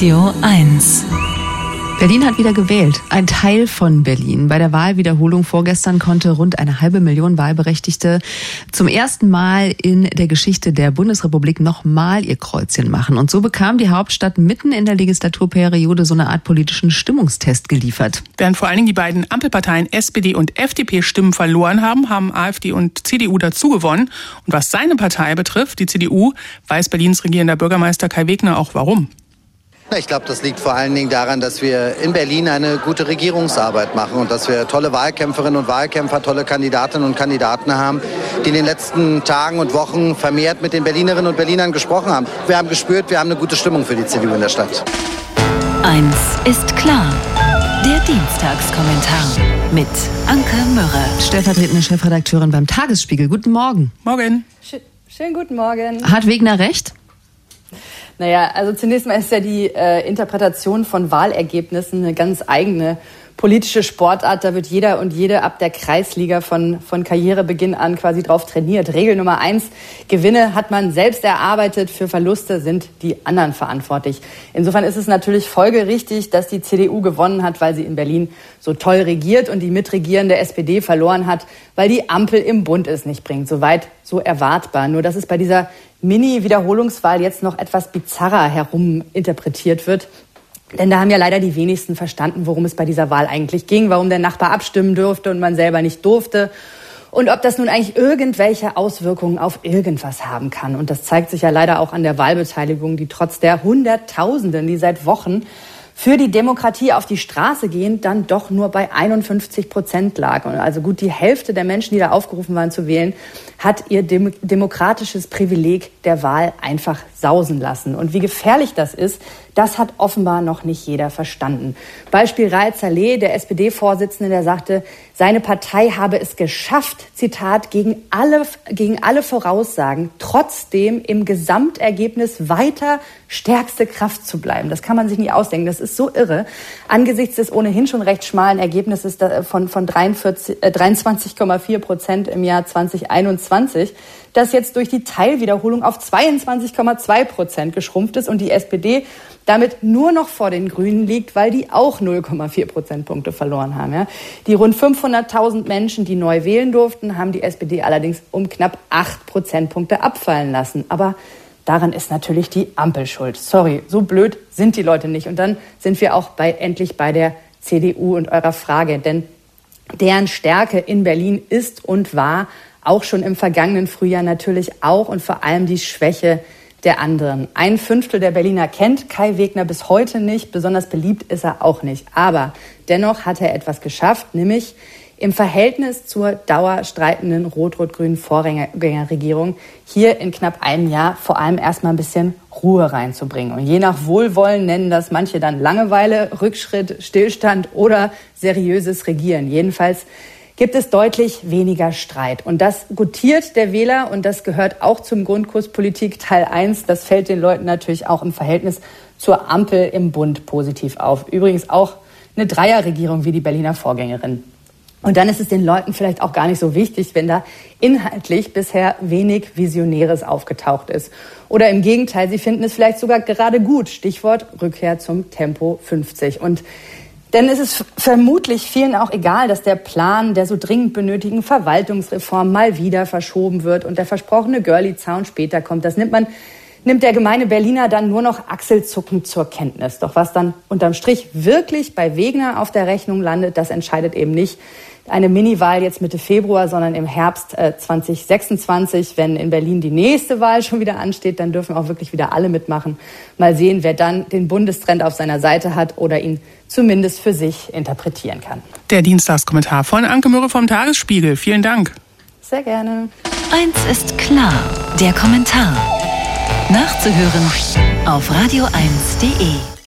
Radio 1. Berlin hat wieder gewählt. Ein Teil von Berlin. Bei der Wahlwiederholung vorgestern konnte rund eine halbe Million Wahlberechtigte zum ersten Mal in der Geschichte der Bundesrepublik nochmal ihr Kreuzchen machen. Und so bekam die Hauptstadt mitten in der Legislaturperiode so eine Art politischen Stimmungstest geliefert. Während vor allen Dingen die beiden Ampelparteien SPD und FDP Stimmen verloren haben, haben AfD und CDU dazu gewonnen. Und was seine Partei betrifft, die CDU, weiß Berlins regierender Bürgermeister Kai Wegner auch warum. Ich glaube, das liegt vor allen Dingen daran, dass wir in Berlin eine gute Regierungsarbeit machen und dass wir tolle Wahlkämpferinnen und Wahlkämpfer, tolle Kandidatinnen und Kandidaten haben, die in den letzten Tagen und Wochen vermehrt mit den Berlinerinnen und Berlinern gesprochen haben. Wir haben gespürt, wir haben eine gute Stimmung für die CDU in der Stadt. Eins ist klar. Der Dienstagskommentar mit Anke Mürre. Stellvertretende Chefredakteurin beim Tagesspiegel. Guten Morgen. Morgen. Schönen guten Morgen. Hat Wegner recht? Naja, also zunächst mal ist ja die äh, Interpretation von Wahlergebnissen eine ganz eigene politische Sportart. Da wird jeder und jede ab der Kreisliga von, von Karrierebeginn an quasi drauf trainiert. Regel Nummer eins, Gewinne hat man selbst erarbeitet, für Verluste sind die anderen verantwortlich. Insofern ist es natürlich folgerichtig, dass die CDU gewonnen hat, weil sie in Berlin so toll regiert und die mitregierende SPD verloren hat, weil die Ampel im Bund es nicht bringt. Soweit so erwartbar. Nur dass es bei dieser Mini-Wiederholungswahl jetzt noch etwas bizarrer heruminterpretiert wird. Denn da haben ja leider die wenigsten verstanden, worum es bei dieser Wahl eigentlich ging, warum der Nachbar abstimmen durfte und man selber nicht durfte. Und ob das nun eigentlich irgendwelche Auswirkungen auf irgendwas haben kann. Und das zeigt sich ja leider auch an der Wahlbeteiligung, die trotz der Hunderttausenden, die seit Wochen für die Demokratie auf die Straße gehen, dann doch nur bei 51 Prozent lag. Und also gut die Hälfte der Menschen, die da aufgerufen waren zu wählen, hat ihr dem demokratisches Privileg der Wahl einfach sausen lassen. Und wie gefährlich das ist, das hat offenbar noch nicht jeder verstanden. Beispiel Raed Saleh, der SPD-Vorsitzende, der sagte, seine Partei habe es geschafft, Zitat, gegen alle, gegen alle Voraussagen, trotzdem im Gesamtergebnis weiter stärkste Kraft zu bleiben. Das kann man sich nie ausdenken. Das ist so irre. Angesichts des ohnehin schon recht schmalen Ergebnisses von, von 23,4 äh, Prozent im Jahr 2021 das jetzt durch die Teilwiederholung auf 22,2 Prozent geschrumpft ist und die SPD damit nur noch vor den Grünen liegt, weil die auch 0,4 Prozentpunkte verloren haben. Ja. Die rund 500.000 Menschen, die neu wählen durften, haben die SPD allerdings um knapp 8 Prozentpunkte abfallen lassen. Aber daran ist natürlich die Ampel schuld. Sorry, so blöd sind die Leute nicht. Und dann sind wir auch bei, endlich bei der CDU und eurer Frage. Denn deren Stärke in Berlin ist und war auch schon im vergangenen Frühjahr natürlich auch und vor allem die Schwäche der anderen. Ein Fünftel der Berliner kennt Kai Wegner bis heute nicht, besonders beliebt ist er auch nicht. Aber dennoch hat er etwas geschafft, nämlich im Verhältnis zur dauerstreitenden rot-rot-grünen Vorgängerregierung hier in knapp einem Jahr vor allem erstmal ein bisschen Ruhe reinzubringen. Und je nach Wohlwollen nennen das manche dann Langeweile, Rückschritt, Stillstand oder seriöses Regieren. Jedenfalls gibt es deutlich weniger Streit. Und das gutiert der Wähler und das gehört auch zum Grundkurs Politik Teil 1. Das fällt den Leuten natürlich auch im Verhältnis zur Ampel im Bund positiv auf. Übrigens auch eine Dreierregierung wie die Berliner Vorgängerin. Und dann ist es den Leuten vielleicht auch gar nicht so wichtig, wenn da inhaltlich bisher wenig Visionäres aufgetaucht ist. Oder im Gegenteil, sie finden es vielleicht sogar gerade gut. Stichwort Rückkehr zum Tempo 50. Und denn es ist vermutlich vielen auch egal, dass der Plan der so dringend benötigten Verwaltungsreform mal wieder verschoben wird und der versprochene Girlie-Zaun später kommt. Das nimmt man nimmt der gemeine Berliner dann nur noch achselzuckend zur Kenntnis. Doch was dann unterm Strich wirklich bei Wegner auf der Rechnung landet, das entscheidet eben nicht eine Miniwahl jetzt Mitte Februar, sondern im Herbst äh, 2026, wenn in Berlin die nächste Wahl schon wieder ansteht, dann dürfen auch wirklich wieder alle mitmachen. Mal sehen, wer dann den Bundestrend auf seiner Seite hat oder ihn zumindest für sich interpretieren kann. Der Dienstagskommentar von Anke Mürre vom Tagesspiegel. Vielen Dank. Sehr gerne. Eins ist klar, der Kommentar. Nachzuhören auf radio1.de.